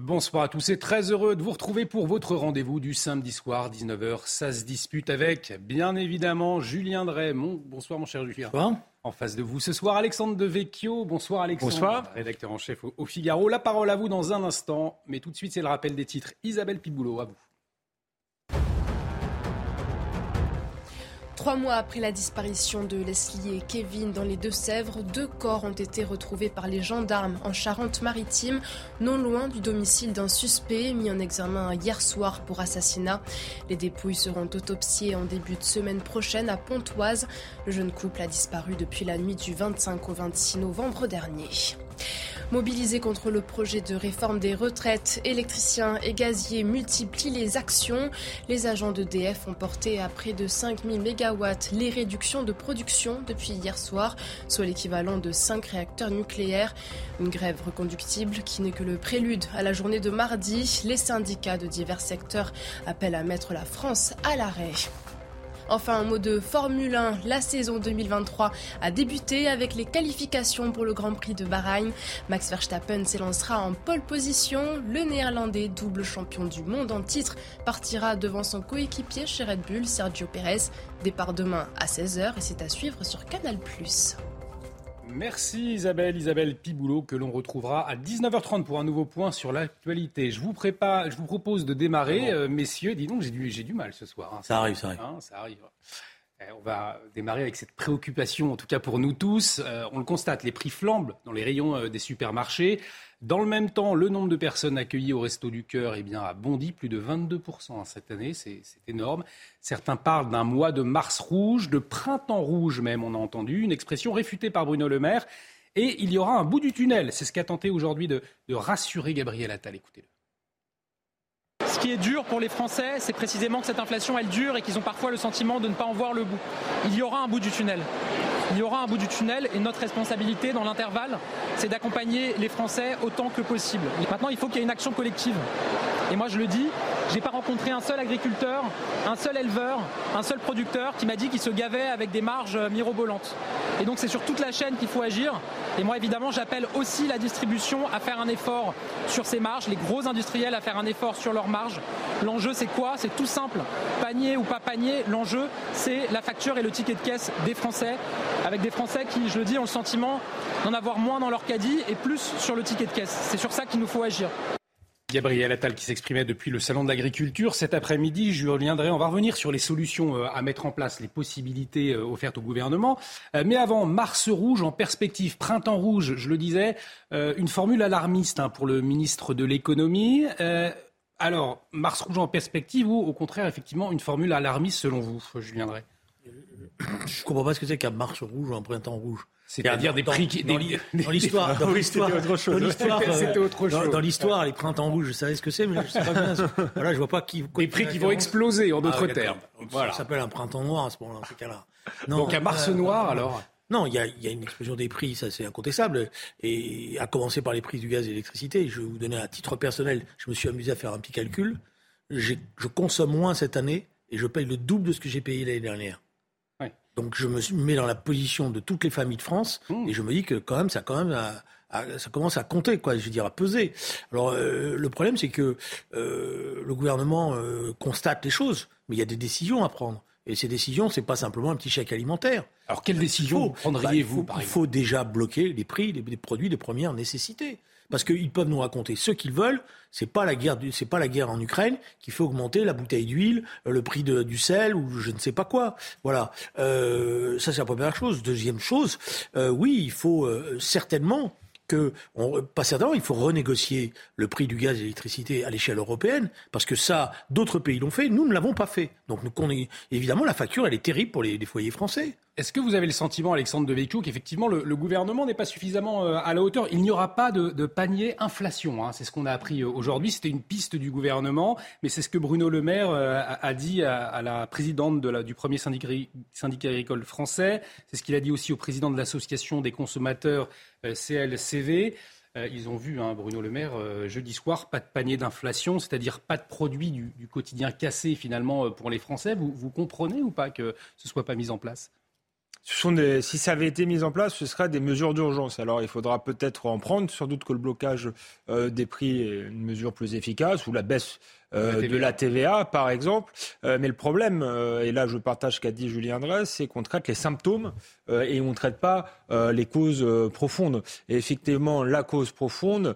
Bonsoir à tous et très heureux de vous retrouver pour votre rendez-vous du samedi soir, 19h. Ça se dispute avec, bien évidemment, Julien Drey. Bonsoir mon cher Julien. Bonsoir. En face de vous ce soir, Alexandre Devecchio. Bonsoir Alexandre. Bonsoir. Rédacteur en chef au, au Figaro. La parole à vous dans un instant. Mais tout de suite, c'est le rappel des titres. Isabelle Piboulot, à vous. Trois mois après la disparition de Leslie et Kevin dans les Deux-Sèvres, deux corps ont été retrouvés par les gendarmes en Charente-Maritime, non loin du domicile d'un suspect mis en examen hier soir pour assassinat. Les dépouilles seront autopsiées en début de semaine prochaine à Pontoise. Le jeune couple a disparu depuis la nuit du 25 au 26 novembre dernier. Mobilisés contre le projet de réforme des retraites, électriciens et gaziers multiplient les actions. Les agents d'EDF ont porté à près de 5000 MW les réductions de production depuis hier soir, soit l'équivalent de 5 réacteurs nucléaires. Une grève reconductible qui n'est que le prélude à la journée de mardi. Les syndicats de divers secteurs appellent à mettre la France à l'arrêt. Enfin, un mot de Formule 1. La saison 2023 a débuté avec les qualifications pour le Grand Prix de Bahreïn. Max Verstappen s'élancera en pole position. Le néerlandais, double champion du monde en titre, partira devant son coéquipier chez Red Bull, Sergio Perez. Départ demain à 16h et c'est à suivre sur Canal+. Merci Isabelle, Isabelle Piboulot, que l'on retrouvera à 19h30 pour un nouveau point sur l'actualité. Je vous prépare, je vous propose de démarrer, euh, messieurs. Dis donc, j'ai du, j'ai du mal ce soir. hein. Ça arrive, ça arrive. Hein, ça arrive. Eh, On va démarrer avec cette préoccupation, en tout cas pour nous tous. Euh, on le constate, les prix flambent dans les rayons euh, des supermarchés. Dans le même temps, le nombre de personnes accueillies au Resto du Cœur eh bien, a bondi plus de 22% hein, cette année. C'est énorme. Certains parlent d'un mois de mars rouge, de printemps rouge même, on a entendu. Une expression réfutée par Bruno Le Maire. Et il y aura un bout du tunnel. C'est ce qu'a tenté aujourd'hui de, de rassurer Gabriel Attal. Écoutez-le. Ce qui est dur pour les Français, c'est précisément que cette inflation, elle dure et qu'ils ont parfois le sentiment de ne pas en voir le bout. Il y aura un bout du tunnel. Il y aura un bout du tunnel et notre responsabilité dans l'intervalle, c'est d'accompagner les Français autant que possible. Maintenant, il faut qu'il y ait une action collective. Et moi, je le dis, j'ai pas rencontré un seul agriculteur, un seul éleveur, un seul producteur qui m'a dit qu'il se gavait avec des marges euh, mirobolantes. Et donc, c'est sur toute la chaîne qu'il faut agir. Et moi, évidemment, j'appelle aussi la distribution à faire un effort sur ces marges, les gros industriels à faire un effort sur leurs marges. L'enjeu, c'est quoi? C'est tout simple. Panier ou pas panier, l'enjeu, c'est la facture et le ticket de caisse des Français, avec des Français qui, je le dis, ont le sentiment d'en avoir moins dans leur caddie et plus sur le ticket de caisse. C'est sur ça qu'il nous faut agir. Gabriel Attal qui s'exprimait depuis le Salon de l'Agriculture. Cet après-midi, je reviendrai, on va revenir sur les solutions euh, à mettre en place, les possibilités euh, offertes au gouvernement. Euh, Mais avant, Mars rouge en perspective, printemps rouge, je le disais, une formule alarmiste hein, pour le ministre de l'économie. Alors, Mars rouge en perspective ou au contraire, effectivement, une formule alarmiste selon vous, Julien Drey? Je comprends pas ce que c'est qu'un marche rouge ou un printemps rouge. C'est-à-dire des Dans- prix qui... dans dans l'histoire, dans Oui, l'histoire, c'était autre chose. dans l'histoire, euh, autre dans- chose. Dans l'histoire, les printemps rouges, je savais ce que c'est, mais je sais pas bien. Voilà, je vois pas qui. Des prix qui vont exploser, en d'autres Ah, termes. Voilà. Ça s'appelle un printemps noir à ce moment-là, dans ces cas-là. Donc un Mars euh, noir, alors? Non, il y a, il y a une explosion des prix, ça c'est incontestable, et à commencer par les prix du gaz et de l'électricité. Je vais vous donner un titre personnel, je me suis amusé à faire un petit calcul. Je consomme moins cette année et je paye le double de ce que j'ai payé l'année dernière. Ouais. Donc je me mets dans la position de toutes les familles de France Mmh. et je me dis que quand même ça quand même à- à- ça commence à compter quoi, je veux dire à peser. Alors euh, le problème c'est que euh, le gouvernement euh, constate les choses, mais il y a des décisions à prendre. Et ces décisions, c'est pas simplement un petit chèque alimentaire. Alors, quelle décision Bah, prendriez-vous, il faut déjà bloquer les prix des, des produits de première nécessité. Parce qu'ils peuvent nous raconter ce qu'ils veulent. C'est pas pas la guerre en Ukraine qui fait augmenter la bouteille d'huile, le prix du sel ou je ne sais pas quoi. Voilà. Euh, ça c'est la première chose. Deuxième chose, euh, oui, il faut euh, certainement que, pas certainement, il faut renégocier le prix du gaz et de l'électricité à l'échelle européenne, parce que ça, d'autres pays l'ont fait, nous ne l'avons pas fait. Donc, nous, évidemment, la facture, elle est terrible pour les, foyers français. Est-ce que vous avez le sentiment, Alexandre de qu'effectivement le, gouvernement n'est pas suffisamment euh, à la hauteur? Il n'y aura pas de, panier inflation. Hein. c'est ce qu'on a appris euh, aujourd'hui. C'était une piste du gouvernement, mais c'est ce que Bruno Le Maire euh, a, dit à, la présidente du premier syndicat, agricole français. C'est ce qu'il a dit aussi au président de l'association des consommateurs CLCV. Ils ont vu, hein, Bruno Le Maire, jeudi soir, pas de panier d'inflation, c'est-à-dire pas de produits du, quotidien cassé finalement pour les Français. Vous, comprenez ou pas que ce soit pas mis en place? Si ça avait été mis en place, ce seraient des mesures d'urgence. Alors il faudra peut-être en prendre, sans doute que le blocage des prix est une mesure plus efficace, ou la baisse euh, de la TVA, par exemple. Euh, mais le problème, euh, et là je partage ce qu'a dit Julien Dresse, c'est qu'on traite les symptômes et on ne traite pas les causes profondes. Et effectivement, la cause profonde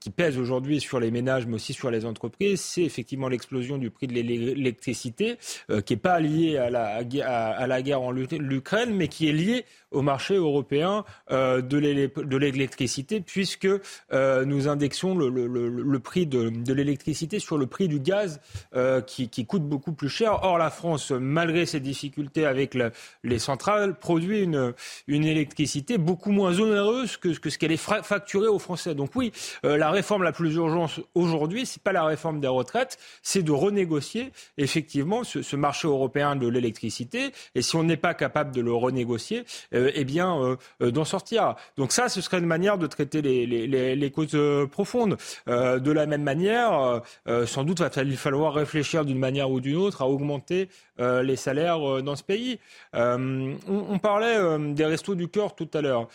qui pèse aujourd'hui sur les ménages, mais aussi sur les entreprises, c'est effectivement l'explosion du prix de l'électricité, qui n'est pas liée à la, à, la guerre en Ukraine, mais qui est liée au marché européen de l'électricité, puisque nous indexons le, le, le prix de, de l'électricité sur le prix du gaz euh, qui, coûte beaucoup plus cher. Or, la France, malgré ses difficultés avec les centrales, produit une, une électricité beaucoup moins onéreuse que, ce qu'elle est facturée aux Français. Donc oui, euh, la réforme la plus urgente aujourd'hui, c'est pas la réforme des retraites, c'est de renégocier effectivement ce, marché européen de l'électricité. Et si on n'est pas capable de le renégocier, euh, eh bien d'en sortir. Donc ça, ce serait une manière de traiter les, les, les causes profondes. de la même manière, euh, sans doute va-t-il falloir réfléchir d'une manière ou d'une autre à augmenter euh, les salaires euh, dans ce pays. On, parlait des restos du cœur tout à l'heure.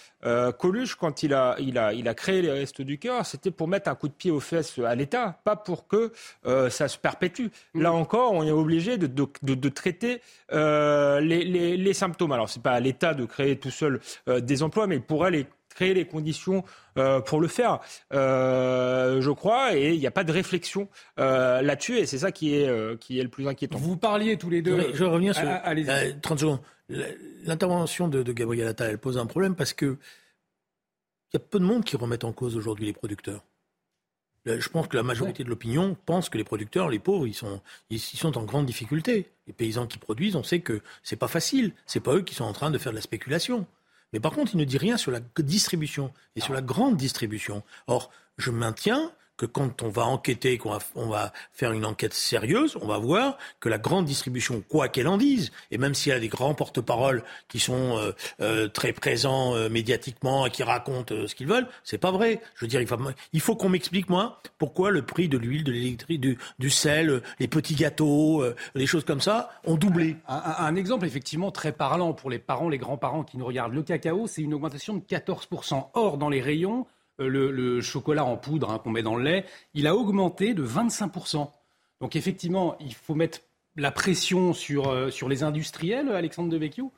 Coluche, quand il a, il, a, il a créé les restos du cœur, c'était pour mettre un coup de pied aux fesses à l'État, pas pour que ça se perpétue. Là encore, on est obligé de, de, de, traiter les, les, les, symptômes. Alors, c'est pas à l'État de créer tout seul des emplois, mais il pourrait les créer les conditions euh, pour le faire, euh, je crois, et il n'y a pas de réflexion euh, là-dessus, et c'est ça qui est, qui est le plus inquiétant. Vous parliez tous les deux. je vais revenir sur 30 secondes. L'intervention de, de, Gabriel Attal, elle pose un problème parce que il y a peu de monde qui remettent en cause aujourd'hui les producteurs. Je pense que la majorité de l'opinion pense que les producteurs, les pauvres, ils sont, ils, sont en grande difficulté. Les paysans qui produisent, on sait que c'est pas facile. C'est pas eux qui sont en train de faire de la spéculation. Mais par contre, il ne dit rien sur la distribution et sur la grande distribution. Or, je maintiens que quand on va enquêter, qu'on va, on va faire une enquête sérieuse, on va voir que la grande distribution, quoi qu'elle en dise, et même s'il y a des grands porte-paroles qui sont euh, euh, très présents euh, médiatiquement et qui racontent ce qu'ils veulent, c'est pas vrai. Je veux dire, il faut, qu'on m'explique moi pourquoi le prix de l'huile, de l'électricité, du, sel, les petits gâteaux, les choses comme ça ont doublé. Un, un, exemple effectivement très parlant pour les parents, les grands-parents qui nous regardent. Le cacao, c'est une augmentation de 14%. Or, dans les rayons, euh, le, chocolat en poudre hein, qu'on met dans le lait, il a augmenté de 25%. Donc effectivement, il faut mettre la pression sur, euh, les industriels, Alexandre Devecchio?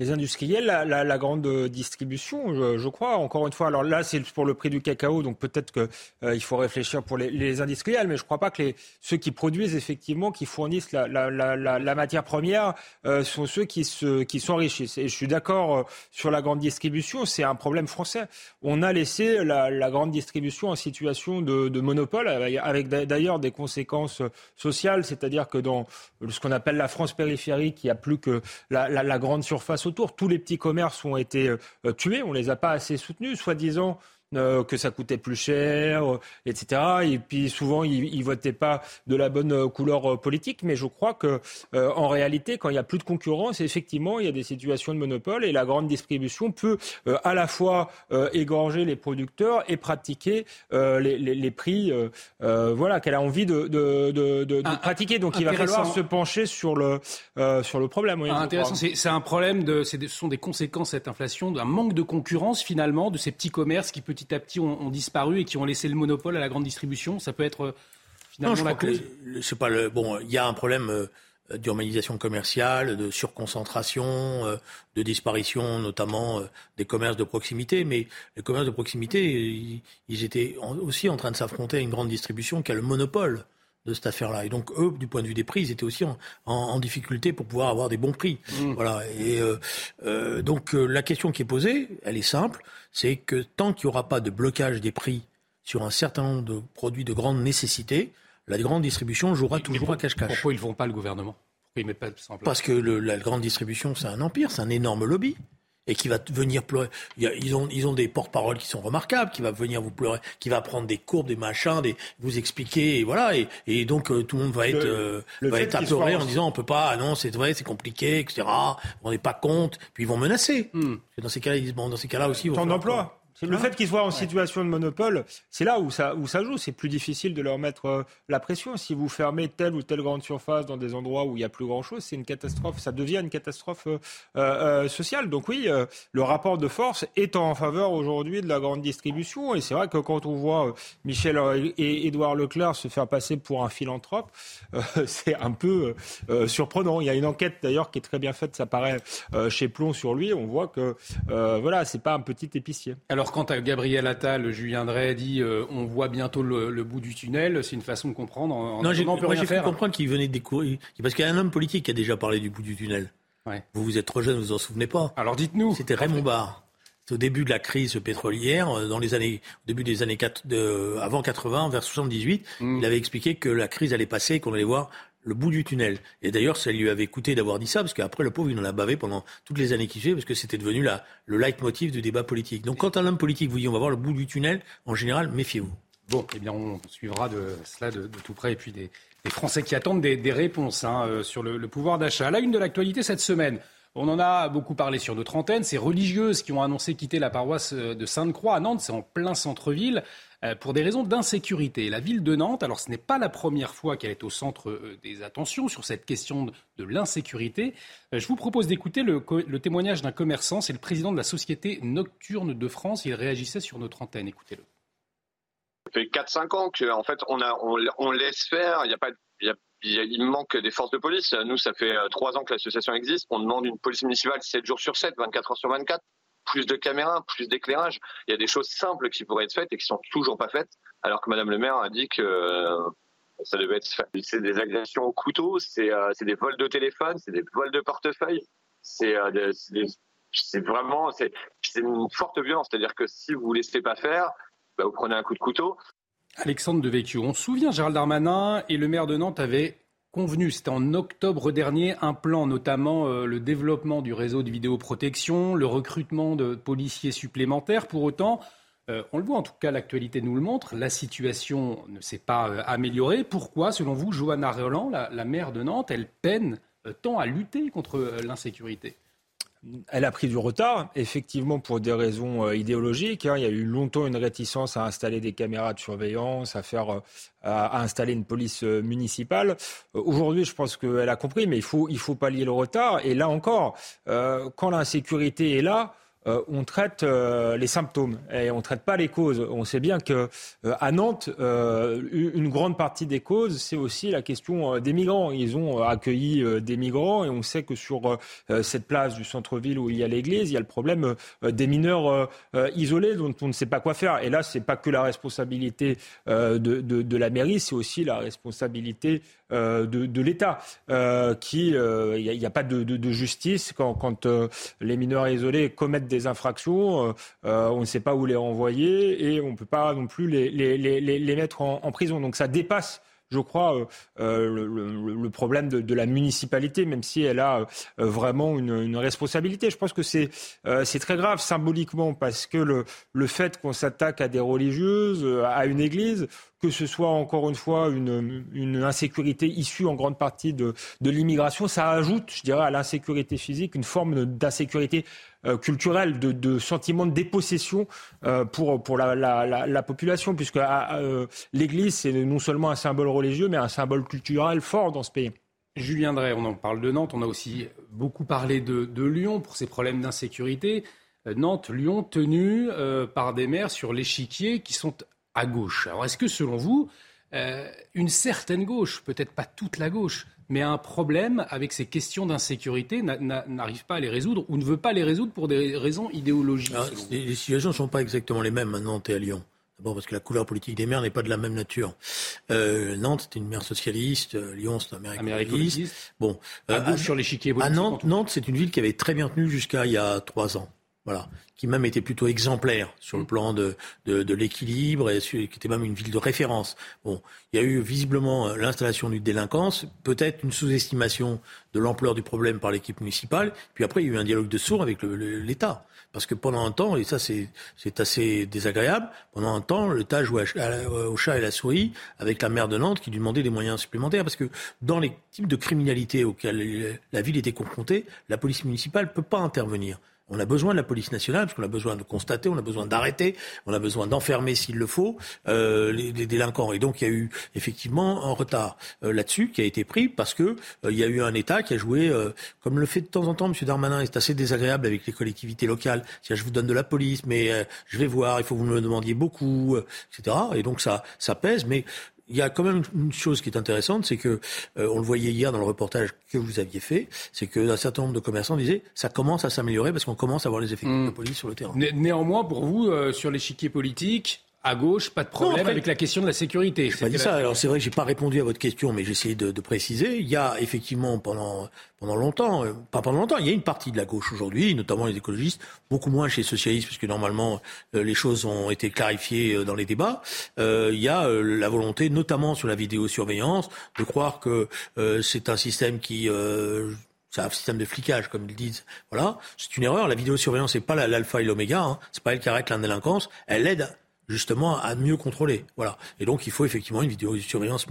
Les industriels, la, grande distribution, je, crois. Encore une fois, alors là, c'est pour le prix du cacao, donc peut-être qu'il euh, faut réfléchir pour les, industriels, mais je ne crois pas que ceux qui produisent effectivement, qui fournissent la, matière première, euh, sont ceux qui se qui s'enrichissent. Et je suis d'accord euh, sur la grande distribution, c'est un problème français. On a laissé la, grande distribution en situation de monopole, avec d'ailleurs des conséquences sociales, c'est-à-dire que dans ce qu'on appelle la France périphérique, il n'y a plus que la grande surface autour. Tous les petits commerces ont été euh, tués, on les a pas assez soutenus, soi-disant euh, que ça coûtait plus cher, euh, etc. Et puis souvent, ils, ne votaient pas de la bonne euh, couleur politique. Mais je crois que en réalité, quand il y a plus de concurrence, effectivement, il y a des situations de monopole et la grande distribution peut à la fois égorger les producteurs et pratiquer les, prix, voilà, qu'elle a envie de, de, pratiquer. Donc il va falloir se pencher sur le sur le problème. Ah, intéressant, c'est un problème de, ce sont des conséquences cette inflation, d'un manque de concurrence finalement de ces petits commerces qui petit petit à petit ont, disparu et qui ont laissé le monopole à la grande distribution Ça peut être euh, finalement non, la cause C'est pas le bon. Il y a un problème euh, d'urbanisation commerciale, de surconcentration, euh, de disparition notamment des commerces de proximité. Mais les commerces de proximité, ils, étaient aussi en train de s'affronter à une grande distribution qui a le monopole de cette affaire-là. Et donc, eux, du point de vue des prix, ils étaient aussi en, difficulté pour pouvoir avoir des bons prix. Mmh. Voilà. Et euh, euh, donc, euh, la question qui est posée, elle est simple, c'est que tant qu'il n'y aura pas de blocage des prix sur un certain nombre de produits de grande nécessité, la grande distribution jouera toujours à cache-cache. Pourquoi ils ne font pas le gouvernement? Pourquoi ils mettent pas Parce que la grande distribution, c'est un empire, c'est un énorme lobby et qui va venir pleurer. Ils ont, ils ont des porte-paroles qui sont remarquables, qui va venir vous pleurer, qui va prendre des courbes, des machins, des, vous expliquer, et voilà. Et, et donc euh, tout le monde va être, euh, va être apeuré en disant on peut pas, ah non, c'est vrai, c'est compliqué, etc. On n'est pas compte. Puis ils vont menacer. Hmm. Dans ces cas-là, ils disent bon, dans ces cas-là aussi. Temps d'emploi. Le fait qu'ils soient en situation de monopole, c'est là où ça, où ça joue. C'est plus difficile de leur mettre euh, la pression. Si vous fermez telle ou telle grande surface dans des endroits où il n'y a plus grand-chose, c'est une catastrophe. Ça devient une catastrophe euh, euh, sociale. Donc oui, le rapport de force est en faveur aujourd'hui de la grande distribution. Et c'est vrai que quand on voit Michel et Édouard Leclerc se faire passer pour un philanthrope, c'est un peu surprenant. Il y a une enquête d'ailleurs qui est très bien faite, ça paraît chez Plomb sur lui. On voit que voilà, c'est pas un petit épicier. Alors quand Gabriel Attal, Julien Drey dit euh, on voit bientôt le, bout du tunnel, c'est une façon de comprendre. En, non, j'ai pu comprendre qu'il venait de découvrir. Parce qu'il y a un homme politique qui a déjà parlé du bout du tunnel. Vous, vous êtes trop jeune, vous vous en souvenez pas. Alors dites-nous. C'était Raymond Barre. Au début de la crise pétrolière, euh, dans les années, au début des années 4, de, avant 80, vers 78, mm. il avait expliqué que la crise allait passer, qu'on allait voir le bout du tunnel. Et d'ailleurs, ça lui avait coûté d'avoir dit ça, parce qu'après, le pauvre, il en a bavé pendant toutes les années qui suivaient, parce que c'était devenu la, le leitmotiv du débat politique. Donc, quand un homme politique vous dit on va voir le bout du tunnel, en général, méfiez-vous. Bon, eh bien, on suivra de cela de, tout près, et puis des, Français qui attendent des, réponses hein, euh, sur le, le pouvoir d'achat. La une de l'actualité cette semaine. On en a beaucoup parlé sur notre antenne. Ces religieuses qui ont annoncé quitter la paroisse euh, de Sainte-Croix à Nantes, c'est en plein centre-ville. Euh, pour des raisons d'insécurité. La ville de Nantes, alors ce n'est pas la première fois qu'elle est au centre euh, des attentions sur cette question de l'insécurité. Euh, je vous propose d'écouter le, témoignage d'un commerçant, c'est le président de la Société Nocturne de France, il réagissait sur notre antenne, écoutez-le. Ça fait 4-5 ans qu'en fait on, a, laisse faire, il y a pas il, manque des forces de police. Nous, ça fait 3 ans que l'association existe. On demande une police municipale 7 jours sur 7, 24 heures sur 24 plus de caméras, plus d'éclairage. Il y a des choses simples qui pourraient être faites et qui sont toujours pas faites, alors que Madame le maire a dit que euh, ça devait être fait. C'est des agressions au couteau, c'est euh, des vols de téléphone, c'est des vols de portefeuille, c'est euh, vraiment c'est une forte violence. C'est-à-dire que si vous ne laissez pas faire, bah, vous prenez un coup de couteau. Alexandre Devecchio, on se souvient, Gérald Darmanin et le maire de Nantes avaient convenu, c'était en octobre dernier, un plan, notamment euh, le développement du réseau de vidéoprotection, le recrutement de policiers supplémentaires. Pour autant, euh, on le voit en tout cas, l'actualité nous le montre, la situation ne s'est pas euh, améliorée. Pourquoi, selon vous, Johanna Roland, la maire de Nantes, elle peine tant à lutter contre l'insécurité? Elle a pris du retard, effectivement pour des raisons euh, idéologiques. Hein. Il y a eu longtemps une réticence à installer des caméras de surveillance, à faire, euh, à, installer une police euh, municipale. Aujourd'hui, je pense qu'elle a compris, mais il faut, il faut pallier le retard. Et là encore, quand l'insécurité est là, euh, on traite euh, les symptômes et on ne traite pas les causes. On sait bien que euh, à Nantes, une grande partie des causes, c'est aussi la question des migrants. Ils ont accueilli des migrants et on sait que sur cette place du centre-ville où il y a l'église, il y a le problème des mineurs isolés dont on ne sait pas quoi faire. Et là, c'est pas que la responsabilité de, la mairie, c'est aussi la responsabilité de, l'État, qui il n'y a, pas de, justice quand, quand les mineurs isolés commettent des infractions, euh, euh, on ne sait pas où les renvoyer et on ne peut pas non plus les, les, mettre en, prison. Donc ça dépasse je crois, euh, le, problème de, la municipalité, même si elle a vraiment une, responsabilité. Je pense que c'est très grave symboliquement parce que le, fait qu'on s'attaque à des religieuses, à une église, que ce soit encore une fois une, une insécurité issue en grande partie de, de l'immigration, ça ajoute, je dirais, à l'insécurité physique une forme d'insécurité euh, culturelle, de, de, sentiment de dépossession euh, pour, pour la, la, la, population, puisque euh, l'Église, c'est non seulement un symbole religieux, mais un symbole culturel fort dans ce pays. Julien Drey, on en parle de Nantes, on a aussi beaucoup parlé de, Lyon pour ses problèmes d'insécurité. Nantes, Lyon, tenu par des maires sur l'échiquier qui sont à gauche. Alors est-ce que selon vous, euh, une certaine gauche, peut-être pas toute la gauche, mais un problème avec ces questions d'insécurité n'arrive pas à les résoudre ou ne veut pas les résoudre pour des raisons idéologiques Les situations ne sont pas exactement les mêmes à Nantes et à Lyon. Bon, parce que la couleur politique des maires n'est pas de la même nature. Euh, Nantes, c'était une maire socialiste. Euh, Lyon, c'est un maire écologiste. Bon, à gauche sur l'échiquier À Nantes, Nantes c'est une ville qui avait très bien tenu jusqu'à il y a trois ans. Voilà, qui même était plutôt exemplaire sur le mm. plan de, de, de l'équilibre et qui était même une ville de référence. Bon, il y a eu visiblement euh, l'installation d'une délinquance, peut-être une sous-estimation de l'ampleur du problème par l'équipe municipale, puis après il y a eu un dialogue de sourds avec l'État. Parce que pendant un temps, et ça c'est assez désagréable, pendant un temps, l'État jouait au chat et la souris avec la maire de Nantes qui lui demandait des moyens supplémentaires. Parce que dans les types de criminalité auxquels la ville était confrontée, la police municipale ne peut pas intervenir. On a besoin de la police nationale parce qu'on a besoin de constater, on a besoin d'arrêter, on a besoin d'enfermer s'il le faut euh, les, délinquants. Et donc il y a eu effectivement un retard euh, là-dessus qui a été pris parce que euh, il y a eu un État qui a joué, comme le fait de temps en temps M. Darmanin, c'est assez désagréable avec les collectivités locales. Si je vous donne de la police, mais je vais voir, il faut que vous me demandiez beaucoup, etc. Et donc ça, ça pèse. Mais il y a quand même une chose qui est intéressante, c'est que euh, on le voyait hier dans le reportage que vous aviez fait, c'est qu'un certain nombre de commerçants disaient ça commence à s'améliorer parce qu'on commence à voir les effectifs mmh. de police sur le terrain. néanmoins, pour vous, euh, sur l'échiquier politique, à gauche, pas de problème avec la question de la sécurité. Pas dit ça. Alors c'est vrai que j'ai pas répondu à votre question, mais j'ai essayé de, de, préciser. Il y a effectivement pendant pendant longtemps, euh, pas pendant longtemps, il y a une partie de la gauche aujourd'hui, notamment les écologistes, beaucoup moins chez les socialistes, parce que normalement euh, les choses ont été clarifiées euh, dans les débats. Euh, il y a la volonté, notamment sur la vidéosurveillance, de croire que c'est un système qui c'est un système de flicage, comme ils disent. Voilà, c'est une erreur. La vidéosurveillance, n'est pas l'alpha et l'oméga. Hein. C'est pas elle qui arrête la délinquance. Elle aide justement à mieux contrôler. Voilà. Et donc il faut effectivement une vidéosurveillance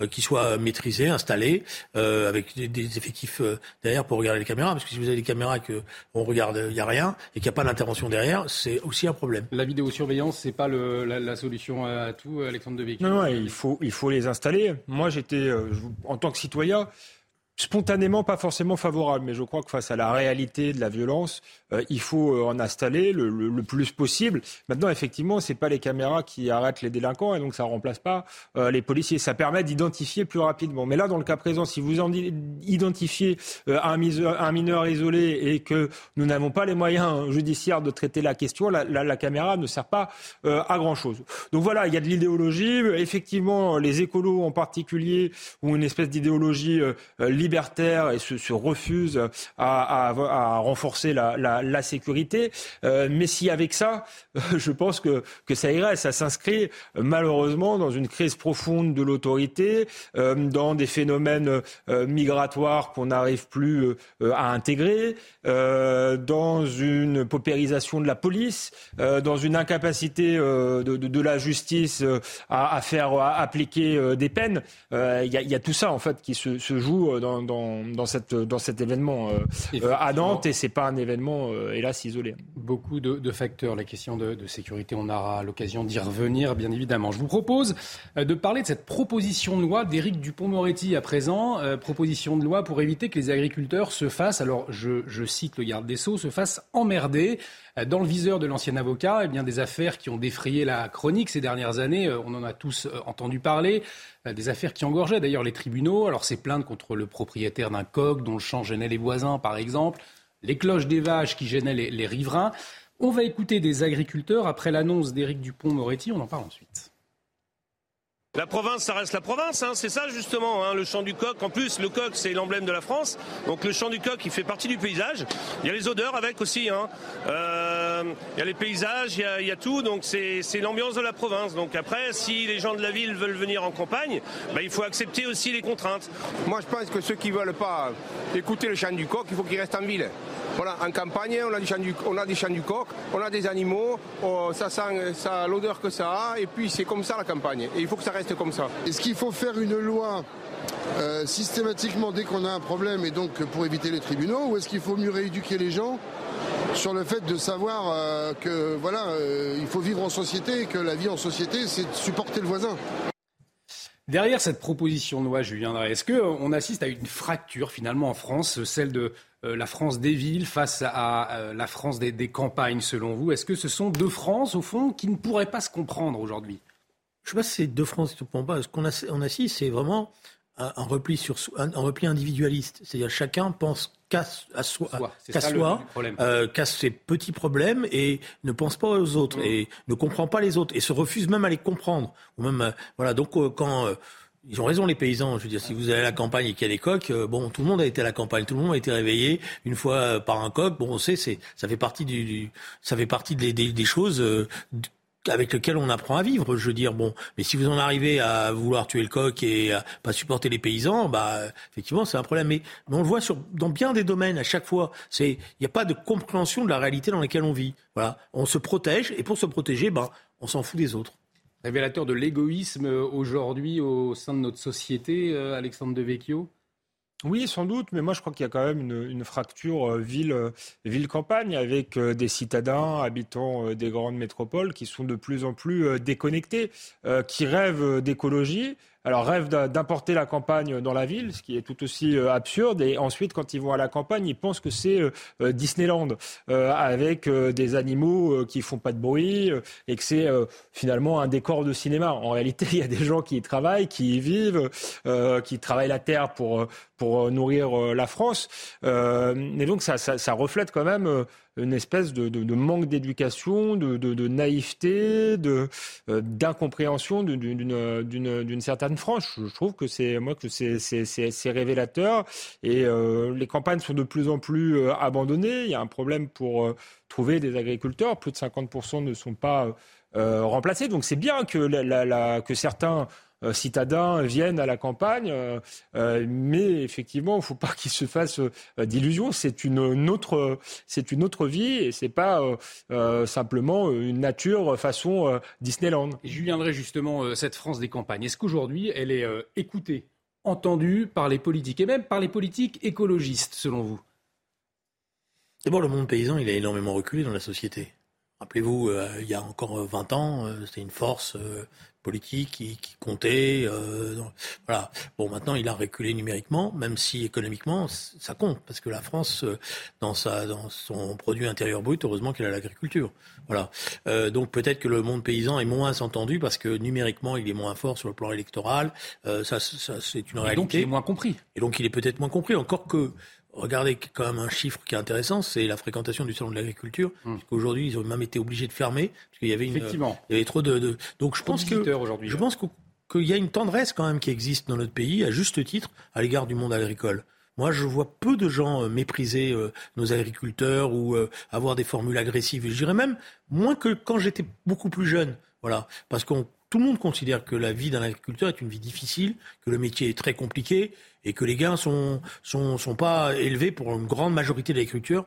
euh, qui soit maîtrisée, installée, euh, avec des, effectifs euh, derrière pour regarder les caméras. Parce que si vous avez des caméras que on regarde, il n'y a rien et qu'il n'y a pas d'intervention derrière, c'est aussi un problème. La vidéosurveillance, c'est pas le, la, solution à tout, Alexandre Devecchio? Non, non, il faut il faut les installer. Moi, j'étais en tant que citoyen spontanément pas forcément favorable, mais je crois que face à la réalité de la violence, euh, il faut euh, en installer le, le, plus possible. Maintenant, effectivement, c'est pas les caméras qui arrêtent les délinquants et donc ça remplace pas euh, les policiers. Ça permet d'identifier plus rapidement. Mais là, dans le cas présent, si vous en identifiez un, mineur isolé et que nous n'avons pas les moyens judiciaires de traiter la question, la, la caméra ne sert pas à grand chose. Donc voilà, il y a de l'idéologie. Effectivement, les écolos en particulier ont une espèce d'idéologie libertaire et se, se refusent à, renforcer la, sécurité. Euh, mais si avec ça, je pense que, ça irait. Ça s'inscrit malheureusement dans une crise profonde de l'autorité, euh, dans des phénomènes euh, migratoires qu'on n'arrive plus à intégrer, dans une paupérisation de la police, dans une incapacité de, la justice à, faire appliquer des peines. Il y a, tout ça en fait qui se joue dans, dans, cette, cet événement à Nantes et c'est pas un événement hélas isolé. Beaucoup de, facteurs. La question de, de sécurité, on aura l'occasion d'y revenir bien évidemment. Je vous propose de parler de cette proposition de loi d'Éric Dupont-Moretti à présent, proposition de loi pour éviter que les agriculteurs se fassent, alors je, je cite le garde des Sceaux, se fassent emmerder. Dans le viseur de l'ancien avocat, eh bien, des affaires qui ont défrayé la chronique ces dernières années, on en a tous entendu parler, des affaires qui engorgeaient d'ailleurs les tribunaux. Alors c'est plainte contre le propriétaire d'un coq dont le champ gênait les voisins, par exemple, les cloches des vaches qui gênaient les, les riverains. On va écouter des agriculteurs après l'annonce d'Éric Dupont-Moretti. On en parle ensuite. La province, ça reste la province, hein, c'est ça justement, hein, le chant du coq. En plus, le coq, c'est l'emblème de la France. Donc le chant du coq, il fait partie du paysage. Il y a les odeurs avec aussi. Hein. Euh, il y a les paysages, il y a, tout. Donc c'est l'ambiance de la province. Donc après, si les gens de la ville veulent venir en campagne, bah, il faut accepter aussi les contraintes. Moi, je pense que ceux qui veulent pas écouter le chant du coq, il faut qu'ils restent en ville. Voilà, en campagne, on a, du chant du, on a des chants du coq, on a des animaux, oh, ça sent ça, l'odeur que ça a, et puis c'est comme ça la campagne. Et il faut que ça reste comme ça. Est-ce qu'il faut faire une loi euh, systématiquement dès qu'on a un problème et donc pour éviter les tribunaux, ou est-ce qu'il faut mieux rééduquer les gens sur le fait de savoir euh, que voilà, euh, il faut vivre en société et que la vie en société, c'est de supporter le voisin? Derrière cette proposition de loi, Julien est-ce qu'on assiste à une fracture finalement en France, celle de la France des villes face à la France des, des campagnes, selon vous Est-ce que ce sont deux France, au fond, qui ne pourraient pas se comprendre aujourd'hui? Je ne sais pas si c'est deux France qui ne se comprennent pas. Ce qu'on on assiste, c'est vraiment un, repli sur un, repli individualiste, c'est-à-dire chacun pense qu'à soi, qu'à soi, euh, qu'à ses petits problèmes et ne pense pas aux autres mmh. et ne comprend pas les autres et se refuse même à les comprendre. Ou même euh, voilà donc euh, quand ils ont raison les paysans. Je veux dire, si vous allez à la campagne et qu'il y a des coqs, bon, tout le monde a été à la campagne, tout le monde a été réveillé une fois par un coq. Bon, on sait, c'est ça fait partie du, ça fait partie des, choses avec lequel on apprend à vivre. Je veux dire, bon, mais si vous en arrivez à vouloir tuer le coq et à pas supporter les paysans, bah effectivement c'est un problème. Mais, on le voit sur, dans bien des domaines à chaque fois. C'est, il n'y a pas de compréhension de la réalité dans laquelle on vit. Voilà, on se protège et pour se protéger, ben on s'en fout des autres. Révélateur de l'égoïsme aujourd'hui au sein de notre société, euh, Alexandre Devecchio oui, sans doute, mais moi je crois qu'il y a quand même une, fracture euh, ville, euh, ville-campagne avec des citadins habitant des grandes métropoles qui sont de plus en plus déconnectés, qui rêvent d'écologie, alors rêve d'importer la campagne dans la ville, ce qui est tout aussi euh, absurde. Et ensuite, quand ils vont à la campagne, ils pensent que c'est euh, euh, Disneyland avec des animaux qui font pas de bruit et que c'est finalement un décor de cinéma. En réalité, il y a des gens qui y travaillent, qui y vivent, qui travaillent la terre pour pour nourrir la France. et donc ça reflète quand même une espèce de, manque d'éducation, de, de, naïveté, euh, d'incompréhension d'une certaine franche. Je trouve que c'est moi que c'est révélateur et euh, les campagnes sont de plus en plus euh, abandonnées. Il y a un problème pour trouver des agriculteurs. Plus de 50% ne sont pas remplacés. Donc c'est bien que certains euh, citadins viennent à la campagne, euh, euh, mais effectivement, il ne faut pas qu'ils se fassent d'illusions. C'est une, autre, c'est une autre vie et c'est pas simplement une nature façon Disneyland. Et je viendrai justement cette France des campagnes. Est-ce qu'aujourd'hui, elle est écoutée, entendue par les politiques et même par les politiques écologistes, selon vous? D'abord, le monde paysan, il a énormément reculé dans la société. Rappelez-vous, il y a encore 20 ans, c'était une force politique qui, comptait. Euh, voilà. Bon, maintenant, il a reculé numériquement, même si économiquement, ça compte, parce que la France, euh, dans, sa, dans son produit intérieur brut, heureusement qu'il a l'agriculture. Voilà. Euh, donc peut-être que le monde paysan est moins entendu parce que numériquement, il est moins fort sur le plan électoral. ça, ça c'est une réalité. Et donc, il est moins compris. Et donc, il est peut-être moins compris. Encore que Regardez quand même un chiffre qui est intéressant, c'est la fréquentation du salon de l'agriculture. Hum. Aujourd'hui, ils ont même été obligés de fermer parce qu'il y avait une, Effectivement. il y avait trop de, donc je pense que je pense qu'il y a une tendresse quand même qui existe dans notre pays à juste titre à l'égard du monde agricole. Moi, je vois peu de gens euh, mépriser euh, nos agriculteurs ou euh, avoir des formules agressives. Et je dirais même moins que quand j'étais beaucoup plus jeune. Voilà, parce qu'on tout le monde considère que la vie d'un agriculteur est une vie difficile, que le métier est très compliqué et que les gains sont sont, sont pas élevés pour une grande majorité d'agriculteurs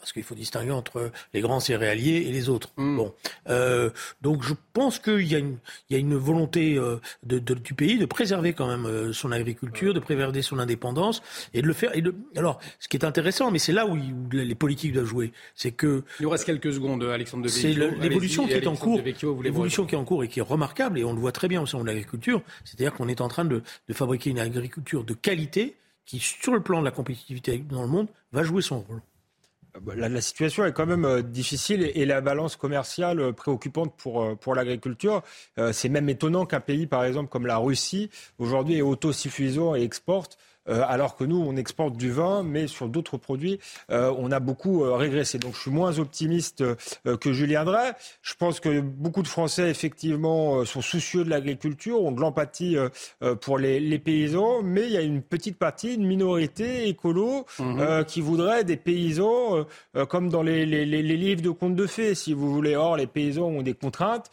parce qu'il faut distinguer entre les grands céréaliers et les autres. Mm. Bon, euh, donc je pense qu'il y, a une, il y a une volonté euh, de, de, du pays de préserver quand même euh, son agriculture, de préserver son indépendance et de le faire. Et de... Alors, ce qui est intéressant, mais c'est là où, les politiques doivent jouer, c'est que il nous reste quelques secondes, Alexandre de C'est l'évolution qui est en cours, l'évolution qui est en cours et qui est remarquable, et on le voit très bien au sein de l'agriculture. C'est-à-dire qu'on est en train de, de fabriquer une agriculture de qualité qui, sur le plan de la compétitivité dans le monde, va jouer son rôle. Bah, la, situation est quand même euh, difficile et, la balance commerciale euh, préoccupante pour, euh, pour l'agriculture. c'est même étonnant qu'un pays, par exemple, comme la Russie, aujourd'hui est autosuffisant et exporte alors que nous, on exporte du vin, mais sur d'autres produits, euh, on a beaucoup euh, régressé. Donc je suis moins optimiste que Julien Drey. Je pense que beaucoup de Français, effectivement, sont soucieux de l'agriculture, ont de l'empathie pour les, paysans, mais il y a une petite partie, une minorité écolo, mhm. qui voudrait des paysans comme dans les, livres de contes de fées, si vous voulez. Or, les paysans ont des contraintes.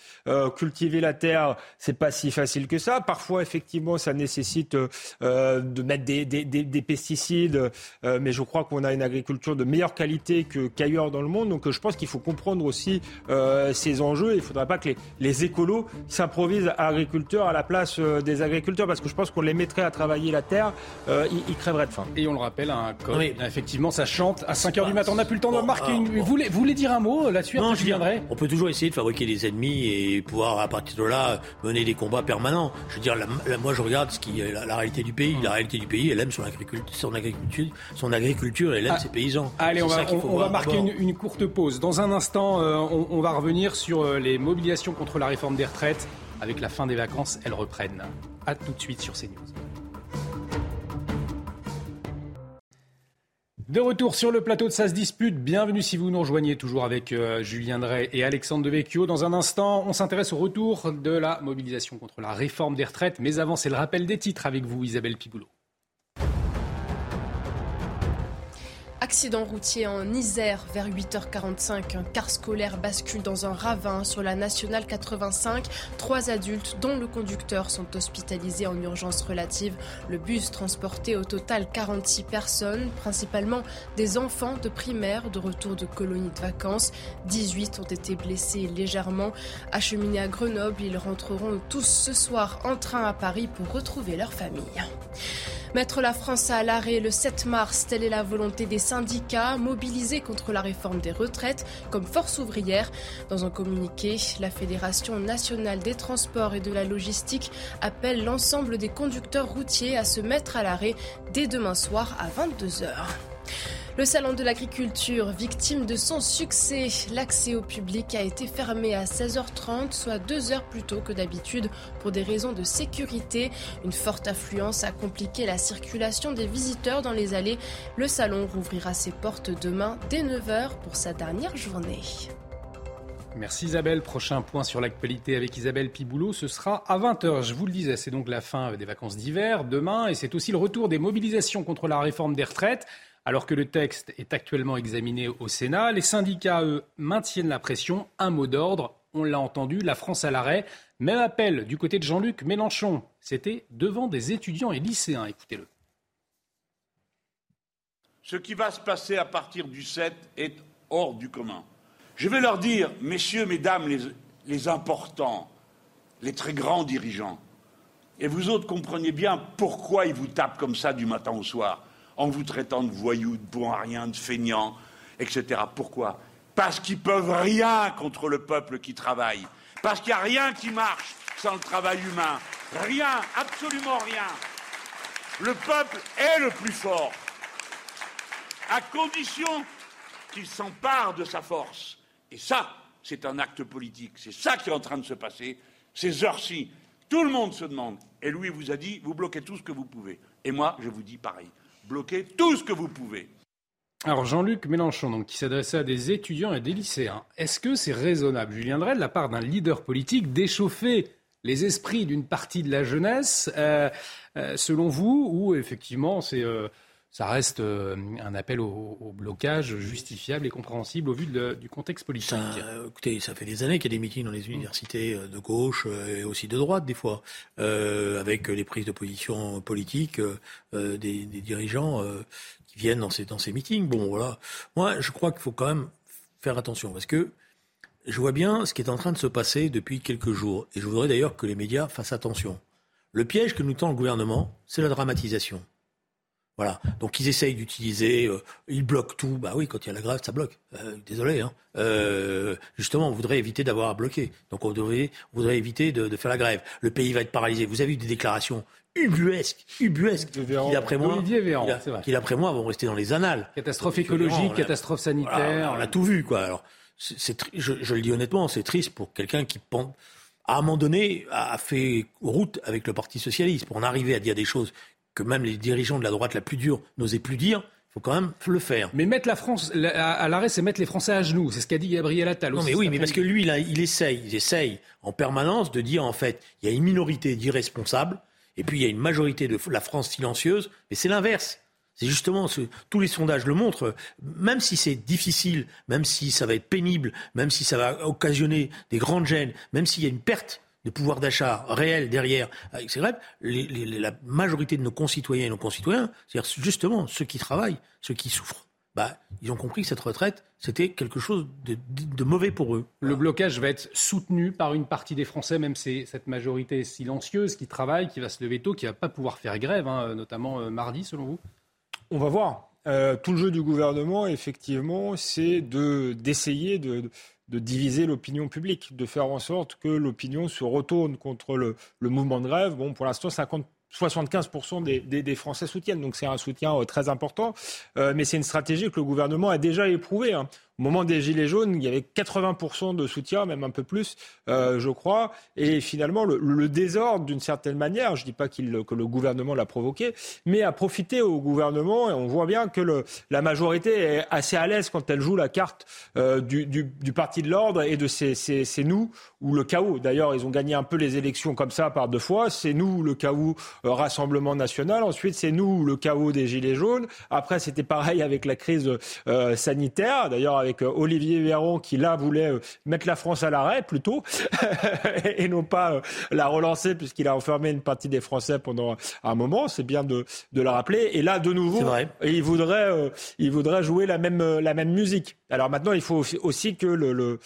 cultiver la terre, c'est pas si facile que ça. Parfois, effectivement, ça nécessite de mettre des des, pesticides, euh, mais je crois qu'on a une agriculture de meilleure qualité qu'ailleurs dans le monde. Donc je pense qu'il faut comprendre aussi euh, ces enjeux. Il ne faudrait pas que les, écolos s'improvisent agriculteurs à la place euh, des agriculteurs, parce que je pense qu'on les mettrait à travailler la terre, ils, crèveraient de faim. Et on le rappelle, un code, effectivement, ça chante à 5h du matin. On n'a plus le temps de marquer une... Vous, voulez, vous voulez dire un mot là-dessus Non, je viendrai. On peut toujours essayer de fabriquer des ennemis et pouvoir, à partir de là, mener des combats permanents. Je veux dire, moi, je regarde ce qui est la, réalité du pays. La réalité du pays, elle aime son agriculture, son agriculture, son agriculture et elle aime ah. ses paysans. Allez, on va, on, va marquer une, courte pause. Dans un instant, euh, on, va revenir sur euh, les mobilisations contre la réforme des retraites. avec la fin des vacances, elles reprennent. A tout de suite sur CNews. De retour sur le plateau de Ça se dispute, bienvenue si vous nous rejoignez toujours avec euh, Julien Drey et Alexandre Devecchio. Dans un instant, on s'intéresse au retour de la mobilisation contre la réforme des retraites. Mais avant, c'est le rappel des titres avec vous, Isabelle Piboulot. Accident routier en Isère vers 8h45. Un car scolaire bascule dans un ravin sur la nationale 85. Trois adultes, dont le conducteur, sont hospitalisés en urgence relative. Le bus transportait au total 46 personnes, principalement des enfants de primaire de retour de colonies de vacances. 18 ont été blessés légèrement. Acheminés à Grenoble, ils rentreront tous ce soir en train à Paris pour retrouver leur famille. Mettre la France à l'arrêt le 7 mars, telle est la volonté des syndicats mobilisés contre la réforme des retraites comme force ouvrière. Dans un communiqué, la Fédération nationale des transports et de la logistique appelle l'ensemble des conducteurs routiers à se mettre à l'arrêt dès demain soir à 22h. Le salon de l'agriculture, victime de son succès, l'accès au public a été fermé à 16h30, soit deux heures plus tôt que d'habitude pour des raisons de sécurité. Une forte affluence a compliqué la circulation des visiteurs dans les allées. Le salon rouvrira ses portes demain dès 9h pour sa dernière journée. Merci Isabelle. Prochain point sur l'actualité avec Isabelle Piboulot, ce sera à 20h. Je vous le disais, c'est donc la fin des vacances d'hiver demain et c'est aussi le retour des mobilisations contre la réforme des retraites. Alors que le texte est actuellement examiné au Sénat, les syndicats, eux, maintiennent la pression. Un mot d'ordre, on l'a entendu, la France à l'arrêt. Même appel du côté de Jean-Luc Mélenchon. C'était devant des étudiants et lycéens. Écoutez-le. Ce qui va se passer à partir du 7 est hors du commun. Je vais leur dire, messieurs, mesdames, les, les importants, les très grands dirigeants, et vous autres comprenez bien pourquoi ils vous tapent comme ça du matin au soir en vous traitant de voyous, de bons à rien, de feignants, etc. Pourquoi? Parce qu'ils peuvent rien contre le peuple qui travaille. Parce qu'il n'y a rien qui marche sans le travail humain. Rien, absolument rien. Le peuple est le plus fort, à condition qu'il s'empare de sa force. Et ça, c'est un acte politique. C'est ça qui est en train de se passer. Ces heures-ci, tout le monde se demande. Et Louis vous a dit, vous bloquez tout ce que vous pouvez. Et moi, je vous dis pareil bloquez tout ce que vous pouvez. Alors Jean-Luc Mélenchon, donc, qui s'adressait à des étudiants et des lycéens, est-ce que c'est raisonnable, Julien Drey, de la part d'un leader politique, d'échauffer les esprits d'une partie de la jeunesse, euh, euh, selon vous, ou effectivement c'est euh, ça reste euh, un appel au, blocage justifiable et compréhensible au vu du contexte politique. Ça, écoutez, ça fait des années qu'il y a des meetings dans les universités euh, de gauche euh, et aussi de droite des fois, avec les prises de position politiques des, dirigeants qui viennent dans ces, dans ces meetings. Bon, voilà. Moi, je crois qu'il faut quand même faire attention parce que je vois bien ce qui est en train de se passer depuis quelques jours. Et je voudrais d'ailleurs que les médias fassent attention. Le piège que nous tend le gouvernement, c'est la dramatisation. Voilà. Donc ils essayent d'utiliser, euh, ils bloquent tout. Bah oui, quand il y a la grève, ça bloque. Euh, désolé. Hein. Euh, justement, on voudrait éviter d'avoir à bloquer. Donc on, devrait, on voudrait éviter de, de, faire la grève. Le pays va être paralysé. Vous avez vu des déclarations ubuesques, ubuesques, qui d'après moi, qui d'après moi vont rester dans les annales. Catastrophe écologique, catastrophe sanitaire. on a tout vu, quoi. Alors, c'est, je, je, le dis honnêtement, c'est triste pour quelqu'un qui pense à un moment donné, a fait route avec le Parti socialiste pour en arriver à dire des choses que même les dirigeants de la droite la plus dure n'osaient plus dire, il faut quand même le faire. Mais mettre la France à l'arrêt, c'est mettre les Français à genoux. C'est ce qu'a dit Gabriel Attal. Non, mais oui, mais parce que lui, là, il essaye, il essaye en permanence de dire en fait, il y a une minorité d'irresponsables, et puis il y a une majorité de la France silencieuse, mais c'est l'inverse. C'est justement ce, tous les sondages le montrent. Même si c'est difficile, même si ça va être pénible, même si ça va occasionner des grandes gênes, même s'il y a une perte de pouvoir d'achat réel derrière avec ces grèves, la majorité de nos concitoyens et nos concitoyens, c'est-à-dire justement ceux qui travaillent, ceux qui souffrent, bah, ils ont compris que cette retraite, c'était quelque chose de, mauvais pour eux. Le blocage va être soutenu par une partie des Français, même c'est cette majorité silencieuse qui travaille, qui va se lever tôt, qui ne va pas pouvoir faire grève, hein, notamment euh, mardi, selon vous On va voir. Euh, tout le jeu du gouvernement, effectivement, c'est d'essayer de, de diviser l'opinion publique, de faire en sorte que l'opinion se retourne contre le, mouvement de grève. Bon, pour l'instant, 75% des, Français soutiennent, donc c'est un soutien euh, très important. Euh, mais c'est une stratégie que le gouvernement a déjà éprouvée. Hein. Au moment des Gilets jaunes, il y avait 80% de soutien, même un peu plus, euh, je crois. Et finalement, le, désordre, d'une certaine manière, je ne dis pas que le gouvernement l'a provoqué, mais a profité au gouvernement. Et on voit bien que le, la majorité est assez à l'aise quand elle joue la carte euh, du, du, du, parti de l'ordre et de c'est nous ou le chaos. D'ailleurs, ils ont gagné un peu les élections comme ça par deux fois. C'est nous le chaos euh, Rassemblement national. Ensuite, c'est nous le chaos des Gilets jaunes. Après, c'était pareil avec la crise euh, sanitaire. D'ailleurs, avec euh, Olivier Véran qui là voulait mettre la France à l'arrêt plutôt et non pas la relancer puisqu'il a enfermé une partie des Français pendant un moment. C'est bien de, de le rappeler. Et là, de nouveau, il voudrait, il voudrait jouer la même, la même musique. Alors maintenant, il faut aussi que le, le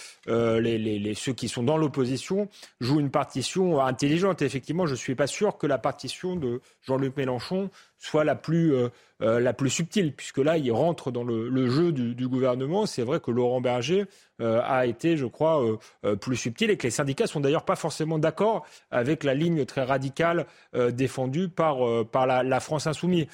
les, les, les, ceux qui sont dans l'opposition jouent une partition intelligente. effectivement, je ne suis pas sûr que la partition de Jean-Luc Mélenchon soit la plus, euh, euh, la plus subtile, puisque là, il rentre dans le, jeu du, gouvernement. C'est vrai que Laurent Berger euh, a été, je crois, plus subtil et que les syndicats sont d'ailleurs pas forcément d'accord avec la ligne très radicale défendue par, par la, la, France insoumise.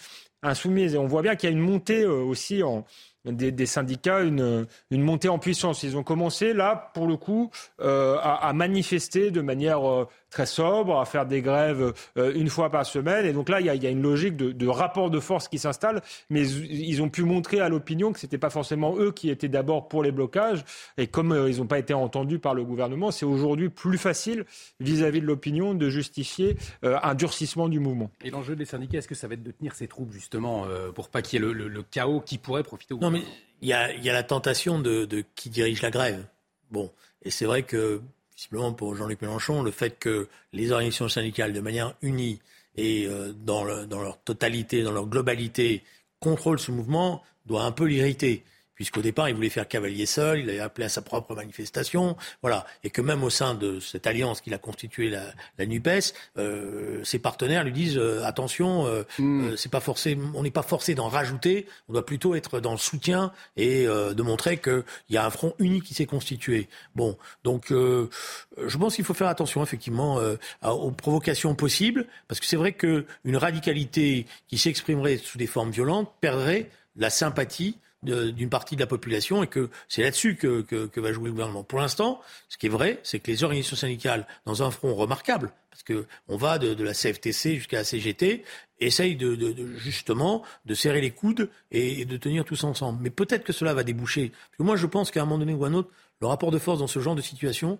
insoumise. Et on voit bien qu'il y a une montée aussi en, des, syndicats une, une, montée en puissance. Ils ont commencé là, pour le coup, euh, à, manifester de manière euh, très sobre, à faire des grèves euh, une fois par semaine. Et donc là, il y a, une logique de, rapport de force qui s'installe, mais ils ont pu montrer à l'opinion que ce n'était pas forcément eux qui étaient d'abord pour les blocages. Et comme euh, ils n'ont pas été entendus par le gouvernement, c'est aujourd'hui plus facile vis-à-vis de l'opinion de justifier euh, un durcissement du mouvement. Et l'enjeu des syndicats, est-ce que ça va être de tenir ces troupes justement pour pas qu'il y ait le, chaos qui pourrait profiter au Non, mais il y a, la tentation de, de qui dirige la grève. Bon, et c'est vrai que visiblement pour Jean-Luc Mélenchon, le fait que les organisations syndicales, de manière unie et euh, dans, dans, leur totalité, dans leur globalité, contrôlent ce mouvement, doit un peu l'irriter puisqu'au départ, il voulait faire cavalier seul, il avait appelé à sa propre manifestation, voilà, et que même au sein de cette alliance qu'il a constituée, la, la Nupes, euh, ses partenaires lui disent euh, attention, euh, hmm. c'est pas forcé, on n'est pas forcé d'en rajouter, on doit plutôt être dans le soutien et de montrer qu'il y a un front uni qui s'est constitué. Bon, donc je pense qu'il faut faire attention effectivement aux provocations possibles, parce que c'est vrai qu'une radicalité qui s'exprimerait sous des formes violentes perdrait la sympathie d'une partie de la population et que c'est là-dessus que, que, va jouer le gouvernement. Pour l'instant, ce qui est vrai, c'est que les organisations syndicales, dans un front remarquable, parce qu'on va de, la CFTC jusqu'à la CGT, essayent de, justement de serrer les coudes et, de tenir tous ensemble. Mais peut-être que cela va déboucher. Moi, je pense qu'à un moment donné ou à un autre, le rapport de force dans ce genre de situation,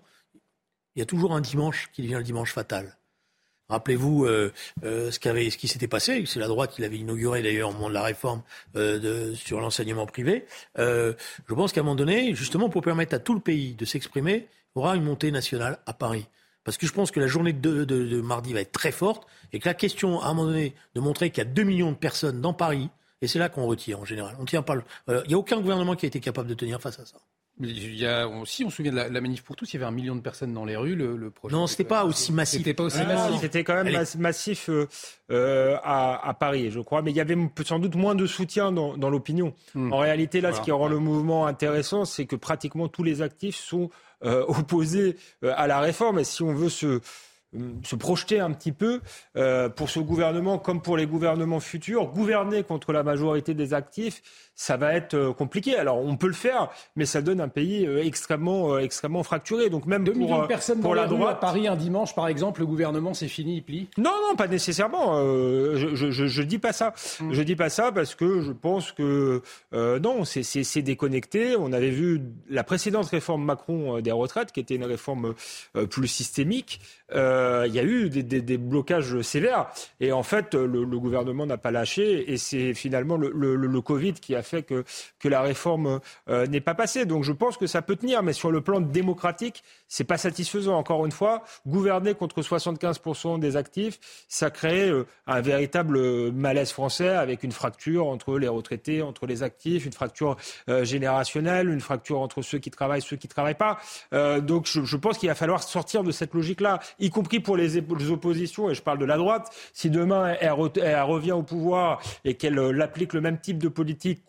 il y a toujours un dimanche qui devient le dimanche fatal. Rappelez-vous euh, euh, ce, ce qui s'était passé, c'est la droite qui l'avait inauguré d'ailleurs au moment de la réforme euh, de, sur l'enseignement privé. je pense qu'à un moment donné, justement pour permettre à tout le pays de s'exprimer, il y aura une montée nationale à Paris. Parce que je pense que la journée de, de, de, mardi va être très forte et que la question, à un moment donné, de montrer qu'il y a 2 millions de personnes dans Paris, et c'est là qu'on retire en général. On tient pas. il n'y a aucun gouvernement qui a été capable de tenir face à ça. Il y a aussi, on se souvient de la, manif pour tous, il y avait un million de personnes dans les rues. Le, le projet non, c'était pas aussi massif. C'était pas aussi massif. C'était quand même massif euh, euh, à, à, Paris, je crois. Mais il y avait sans doute moins de soutien dans, dans l'opinion. Hmm. En réalité, là, ce qui rend le mouvement intéressant, c'est que pratiquement tous les actifs sont euh, opposés à la réforme. Et si on veut se se projeter un petit peu euh, pour ce gouvernement comme pour les gouvernements futurs, gouverner contre la majorité des actifs, ça va être euh, compliqué. Alors on peut le faire, mais ça donne un pays euh, extrêmement, extrêmement fracturé. Donc même pour, personnes pour la droite, à Paris un dimanche par exemple, le gouvernement c'est fini, il plie? Non, non, pas nécessairement. je, je, je, dis pas ça. Hmm. Je dis pas ça parce que je pense que non, c'est déconnecté. On avait vu la précédente réforme Macron des retraites, qui était une réforme plus systémique. Euh, il y a eu des, des, des, blocages sévères. Et en fait, le, le gouvernement n'a pas lâché. Et c'est finalement le, le, le, Covid qui a fait que, la réforme euh, n'est pas passée. Donc je pense que ça peut tenir. Mais sur le plan démocratique, c'est pas satisfaisant. Encore une fois, gouverner contre 75% des actifs, ça crée euh, un véritable malaise français avec une fracture entre les retraités, entre les actifs, une fracture générationnelle, une fracture entre ceux qui travaillent, ceux qui travaillent pas. donc je, pense qu'il va falloir sortir de cette logique-là y compris pour les, oppositions, et je parle de la droite, si demain elle, revient au pouvoir et qu'elle euh, applique le même type de politique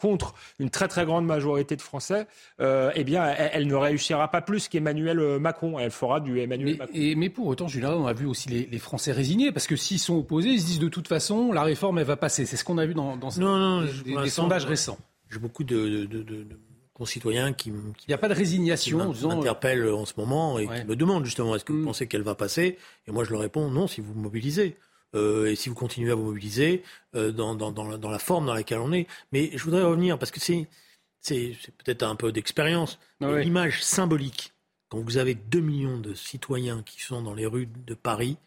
une très très grande majorité de Français, euh, eh bien elle, ne réussira pas plus qu'Emmanuel euh, Macron. Elle fera du Emmanuel mais, Macron. Et, mais pour autant, Julien, on a vu aussi les, Français résignés, parce que s'ils sont opposés, ils se disent de toute façon, la réforme, elle va passer. C'est ce qu'on a vu dans, dans non, des, sondages récents. J'ai beaucoup de concitoyens qui, il n'y a pas de résignation, qui m'interpellent en ce moment et qui me demandent justement est-ce que vous mm. pensez qu'elle va passer? Et moi je leur réponds non si vous vous mobilisez. Euh, et si vous continuez à vous mobiliser euh, dans, dans, dans, la, dans, la, forme dans laquelle on est. Mais je voudrais revenir parce que c'est peut-être un peu d'expérience. Ah l'image symbolique quand vous avez 2 millions de citoyens qui sont dans les rues de Paris,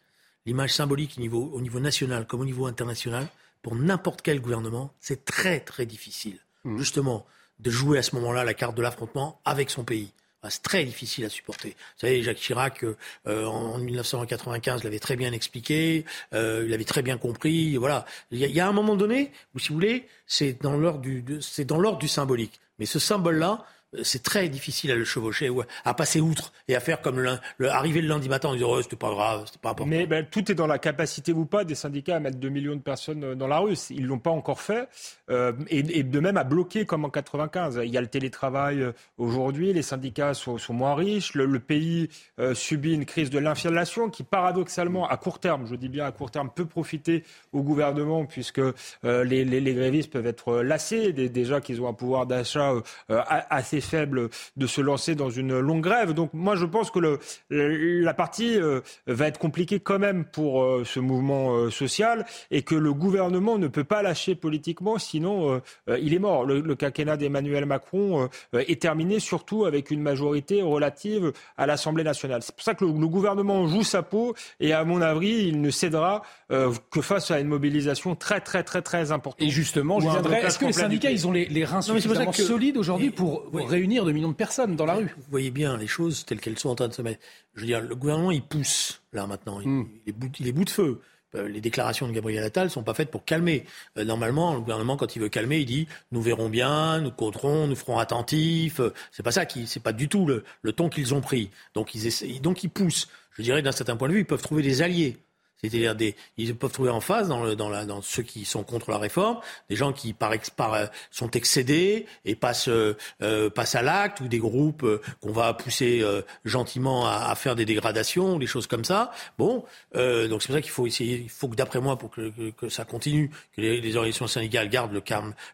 l'image symbolique au niveau, au niveau national comme au niveau international, pour n'importe quel gouvernement, c'est très très difficile, mmh. justement, de jouer à ce moment-là la carte de l'affrontement avec son pays. Ah, c'est très difficile à supporter. Vous savez, Jacques Chirac, euh, en, 1995, l'avait très bien expliqué, euh, il avait très bien compris. Voilà, il y, a, un moment donné où, si vous voulez, c'est dans l'ordre du, du symbolique. Mais ce symbole-là, c'est très difficile à le chevaucher à passer outre et à faire comme le, arriver le lundi matin en disant oh, c'était pas grave, c'était pas important. Mais ben, tout est dans la capacité ou pas des syndicats à mettre 2 millions de personnes euh, dans la rue. Ils l'ont pas encore fait euh, et, de même à bloquer comme en 95. Il y a le télétravail euh, aujourd'hui, les syndicats sont, moins riches, le, pays subit une crise de l'inflation qui paradoxalement à court terme, je dis bien à court terme, peut profiter au gouvernement puisque les, grévistes peuvent être lassés déjà qu'ils ont un pouvoir d'achat assez faible de se lancer dans une longue grève. Donc moi, je pense que le, la partie euh, va être compliquée quand même pour euh, ce mouvement euh, social et que le gouvernement ne peut pas lâcher politiquement, sinon il est mort. Le, le quinquennat d'Emmanuel Macron est terminé surtout avec une majorité relative à l'Assemblée nationale. C'est pour ça que le, gouvernement joue sa peau et à mon avis, il ne cédera que face à une mobilisation très très très très importante. Et justement, je viendrai. Est-ce que les syndicats, ils ont les, les reins suffisamment solides aujourd'hui pour, réunir 2 millions de personnes dans la rue. Vous voyez bien les choses telles qu'elles sont en train de se mettre. Je veux dire, le gouvernement, il pousse, là, maintenant. Il, hmm. est, bout, il est bout de feu euh, les déclarations de Gabriel Attal sont pas faites pour calmer. Euh, normalement, le gouvernement, quand il veut calmer, il dit nous verrons bien, nous compterons, nous ferons attentifs. Euh, c'est pas ça qui, c'est pas du tout le, ton qu'ils ont pris. Donc ils essaient, donc ils poussent. Je dirais d'un certain point de vue, ils peuvent trouver des alliés. C'est-à-dire des, ils peuvent trouver en face dans, le, dans, la, dans ceux qui sont contre la réforme des gens qui par, par euh, sont excédés et passent, euh, euh, passent à l'acte ou des groupes qu'on va pousser gentiment à, à, faire des dégradations, des choses comme ça. Bon, donc c'est pour ça qu'il faut essayer. Il faut que d'après moi, pour que, que, que, ça continue, que les, les organisations syndicales gardent le,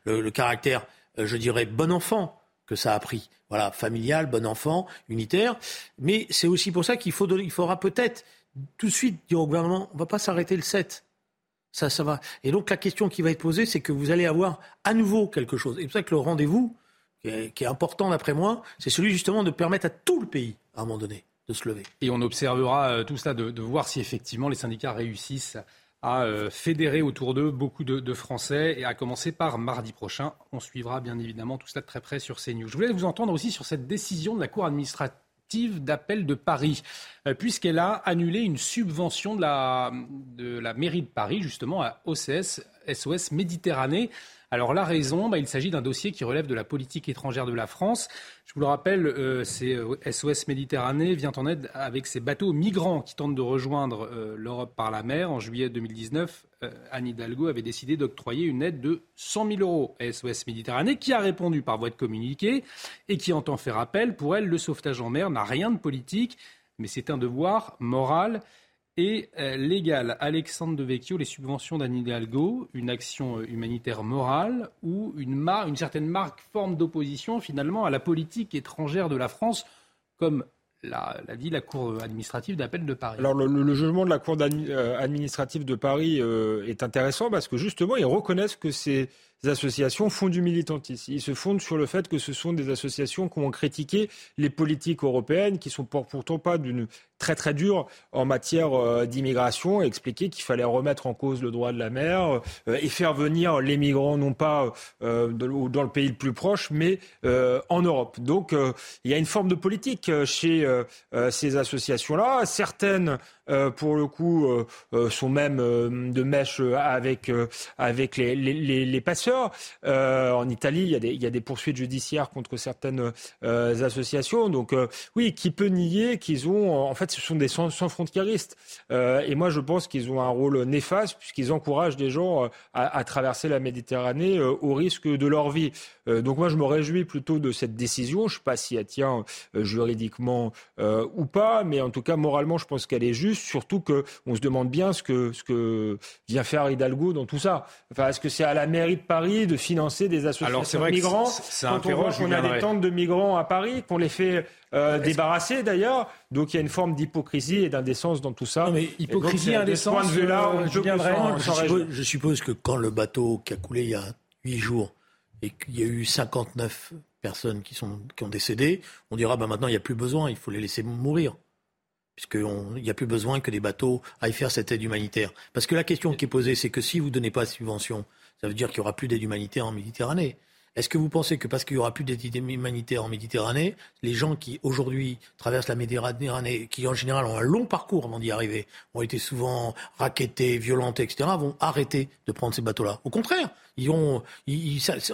le, le caractère, je dirais, bon enfant que ça a pris. Voilà, familial, bon enfant, unitaire. Mais c'est aussi pour ça qu'il faudra peut-être tout de suite dire au gouvernement, on ne va pas s'arrêter le 7. Ça, ça va. Et donc la question qui va être posée, c'est que vous allez avoir à nouveau quelque chose. Et c'est pour ça que le rendez-vous, qui est, important d'après moi, c'est celui justement de permettre à tout le pays, à un moment donné, de se lever. Et on observera euh, tout cela, de, voir si effectivement les syndicats réussissent à euh, fédérer autour d'eux beaucoup de, Français, et à commencer par mardi prochain. On suivra bien évidemment tout cela de très près sur CNews. Je voulais vous entendre aussi sur cette décision de la Cour administrative d'appel de Paris, euh, puisqu'elle a annulé une subvention de la, mairie de Paris, justement, à OCS, SOS Méditerranée. Alors la raison, bah, il s'agit d'un dossier qui relève de la politique étrangère de la France. Je vous le rappelle, euh, SOS euh, Méditerranée vient en aide avec ces bateaux migrants qui tentent de rejoindre l'Europe par la mer. En juillet 2019, Anne Hidalgo avait décidé d'octroyer une aide de 100 000 euros à SOS Méditerranée, qui a répondu par voie de communiqué et qui entend faire appel. Pour elle, le sauvetage en mer n'a rien de politique, mais c'est un devoir moral et euh, légal. Alexandre de Vecchio, les subventions d'Anne Hidalgo, une action euh, humanitaire morale ou une, une certaine marque, forme d'opposition finalement à la politique étrangère de la France, comme l'a, dit la Cour administrative d'appel de Paris. Alors le, jugement de la Cour euh, administrative de Paris est intéressant parce que justement ils reconnaissent que ces associations font du militantisme. Ils se fondent sur le fait que ce sont des associations qui ont critiqué les politiques européennes, qui sont pourtant pas d'une très très dur en matière euh, d'immigration, expliquer qu'il fallait remettre en cause le droit de la mer euh, et faire venir les migrants non pas euh, dans le pays le plus proche, mais en Europe. Donc il y a une forme de politique chez ces associations-là. Certaines, pour le coup, sont même de mèche avec, avec les, passeurs. en Italie, il y, a des, poursuites judiciaires contre certaines associations. Donc oui, qui peut nier qu'ils ont en fait ce sont des sans, frontiéristes. Euh, et moi, je pense qu'ils ont un rôle néfaste puisqu'ils encouragent des gens euh, à, traverser la Méditerranée euh, au risque de leur vie. donc moi, je me réjouis plutôt de cette décision. Je ne sais pas si elle tient juridiquement ou pas, mais en tout cas, moralement, je pense qu'elle est juste surtout qu'on se demande bien ce que, ce que vient faire Hidalgo dans tout ça. Enfin, est-ce que c'est à la mairie de Paris de financer des associations de migrants quand on voit qu'on a des tentes de migrants à Paris, qu'on les fait euh, débarrasser d'ailleurs. Donc il y a une forme d'hypocrisie et d'indécence dans tout ça. mais hypocrisie, et indécence. De là, je, suppose, je suppose que quand le bateau qui a coulé il y a huit jours et qu'il y a eu 59 personnes qui, sont, qui ont décédé, on dira bah, maintenant il n'y a plus besoin, il faut les laisser mourir. Puisqu'il n'y a plus besoin que des bateaux aillent faire cette aide humanitaire. Parce que la question qui est posée, c'est que si vous ne donnez pas de subvention, ça veut dire qu'il n'y aura plus d'aide humanitaire en Méditerranée. Est-ce que vous pensez que parce qu'il n'y aura plus d'aide humanitaire en Méditerranée, les gens qui aujourd'hui traversent la Méditerranée, qui en général ont un long parcours avant d'y arriver, ont été souvent raquettés, violentés, etc., vont arrêter de prendre ces bateaux-là? Au contraire, ils ont,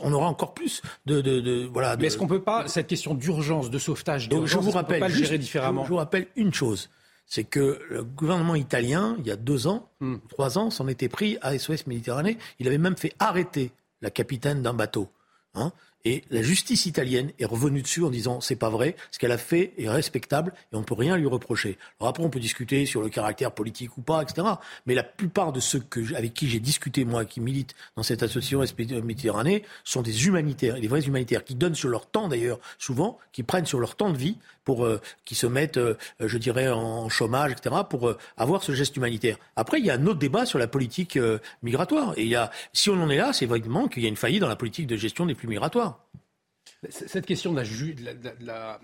on aura encore plus de, de, voilà. Mais est-ce qu'on peut pas cette question d'urgence, de sauvetage, je vous rappelle, pas le gérer différemment Je vous rappelle une chose c'est que le gouvernement italien, il y a deux ans, hmm. trois ans, s'en était pris à SOS Méditerranée. Il avait même fait arrêter la capitaine d'un bateau. Hein et la justice italienne est revenue dessus en disant c'est pas vrai, ce qu'elle a fait est respectable et on ne peut rien lui reprocher. Alors après on peut discuter sur le caractère politique ou pas, etc. Mais la plupart de ceux avec qui j'ai discuté moi, qui militent dans cette association Méditerranée, sont des humanitaires, des vrais humanitaires qui donnent sur leur temps d'ailleurs souvent, qui prennent sur leur temps de vie pour euh, qui se mettent, euh, je dirais, en chômage, etc. pour euh, avoir ce geste humanitaire. Après il y a un autre débat sur la politique migratoire et il y a, si on en est là, c'est vraiment qu'il y a une faillite dans la politique de gestion des flux migratoires. Cette question de la,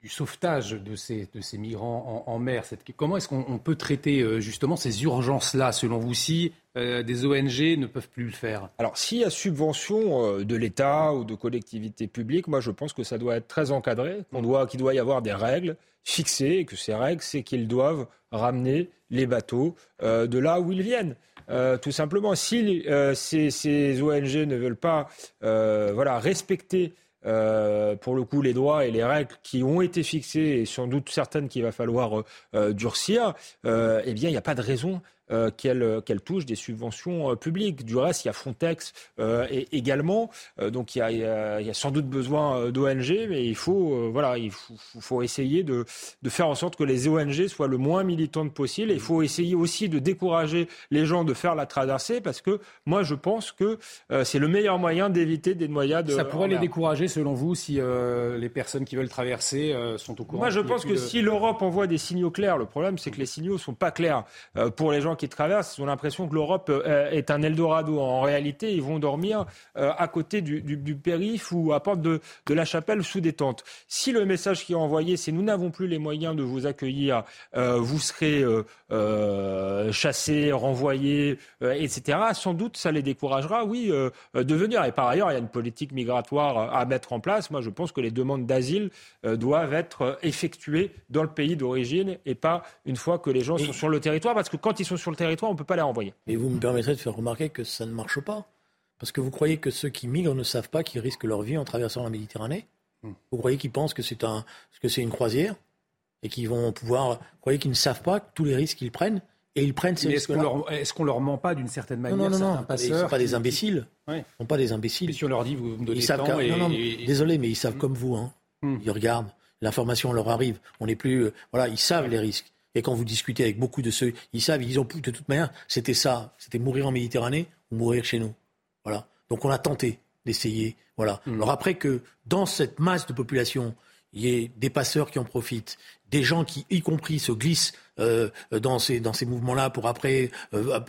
du sauvetage de ces, de migrants en, mer, comment est-ce qu'on peut traiter euh, justement ces urgences-là, selon vous, si euh, des ONG ne peuvent plus le faire? Alors, s'il y a subvention euh, de l'État ou de collectivités publiques, moi je pense que ça doit être très encadré, qu'il doit y avoir des règles fixées, et que ces règles, c'est qu'ils doivent ramener les bateaux de là où ils viennent. Tout simplement, si ces, ONG ne veulent pas voilà, respecter pour le coup les droits et les règles qui ont été fixées et sans doute certaines qu'il va falloir durcir, eh bien il n'y a pas de raison euh, euh, qu'elle touche des subventions euh, publiques. Du reste, il y a Frontex et également, donc il y, a, il y, a, sans doute besoin d'ONG, mais il faut, voilà, il faut, faut, essayer de, de, faire en sorte que les ONG soient le moins militantes possible. il faut essayer aussi de décourager les gens de faire la traversée, parce que moi, je pense que c'est le meilleur moyen d'éviter des noyades. Ça pourrait les décourager, selon vous, si les personnes qui veulent traverser sont au courant. Moi, je pense que si l'Europe envoie des signaux clairs, le problème, c'est que les signaux sont pas clairs pour les gens qui traversent ont l'impression que l'Europe euh, est un Eldorado. En réalité, ils vont dormir euh, à côté du, périph' ou à porte de, la chapelle sous des tentes. Si le message qui est envoyé, c'est nous n'avons plus les moyens de vous accueillir, euh, vous serez chassés, renvoyés, etc., sans doute ça les découragera, oui, de venir. Et par ailleurs, il y a une politique migratoire à mettre en place. Moi, je pense que les demandes d'asile doivent être effectuées dans le pays d'origine et pas une fois que les gens sont sur le territoire, parce que quand ils sont sur le territoire, on ne peut pas les renvoyer. Et vous me permettrez de faire remarquer que ça ne marche pas. Parce que vous croyez que ceux qui migrent ne savent pas qu'ils risquent leur vie en traversant la Méditerranée hmm. Vous croyez qu'ils pensent que c'est un, que c'est une croisière et qu'ils vont pouvoir. Vous croyez qu'ils ne savent pas tous les risques qu'ils prennent et ils prennent ces risques. Est-ce qu'on leur, ment pas d'une certaine manière Non, non, non. Ils ne sont pas des imbéciles. Ils ne sont pas des imbéciles. si on leur dit vous me donnez ils savent Désolé, mais ils savent hmm. comme vous. Hein. Hmm. Ils regardent. L'information leur arrive. On n'est plus. Euh, voilà, ils savent les risques. Et quand vous discutez avec beaucoup de ceux, ils savent, ils ont de toute manière, c'était ça, c'était mourir en Méditerranée ou mourir chez nous. Voilà. Donc on a tenté d'essayer. Voilà. Mm. Alors après que dans cette masse de population, il y ait des passeurs qui en profitent, des gens qui, y compris, se glissent euh, dans ces, dans ces mouvements-là pour après. Euh,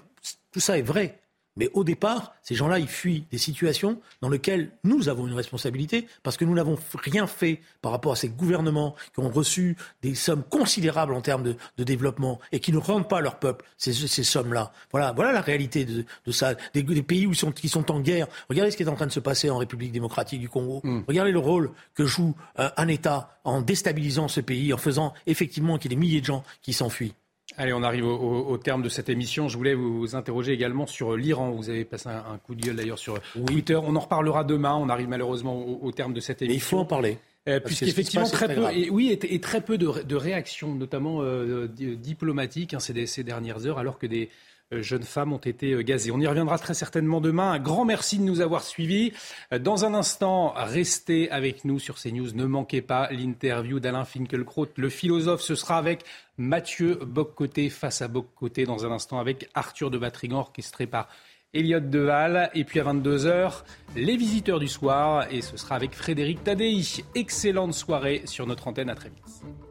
tout ça est vrai. Mais au départ, ces gens-là, ils fuient des situations dans lesquelles nous avons une responsabilité parce que nous n'avons rien fait par rapport à ces gouvernements qui ont reçu des sommes considérables en termes de, développement et qui ne rendent pas à leur peuple ces, sommes-là. Voilà, voilà la réalité de, ça. Des, pays où sont, qui sont en guerre. Regardez ce qui est en train de se passer en République démocratique du Congo. Hmm. Regardez le rôle que joue euh, un État en déstabilisant ce pays, en faisant effectivement qu'il y ait des milliers de gens qui s'enfuient. Allez, on arrive au, terme de cette émission. Je voulais vous interroger également sur l'Iran. Vous avez passé un, coup de gueule d'ailleurs sur Twitter. On en reparlera demain. On arrive malheureusement au, terme de cette émission. Mais il faut en parler. Euh, Puisqu'effectivement, très, peu, et, oui, et, très peu de, réactions, notamment euh, diplomatiques, hein, ces, dernières heures, alors que des, jeunes femmes ont été gazées. On y reviendra très certainement demain. Un grand merci de nous avoir suivis. Dans un instant, restez avec nous sur CNews. Ne manquez pas l'interview d'Alain Finkielkraut, le philosophe. Ce sera avec Mathieu Boccoté face à Boccoté dans un instant avec Arthur de Batrigan orchestré par Elliot Deval. Et puis à 22h, les visiteurs du soir. Et ce sera avec Frédéric Tadei. Excellente soirée sur notre antenne. À très vite.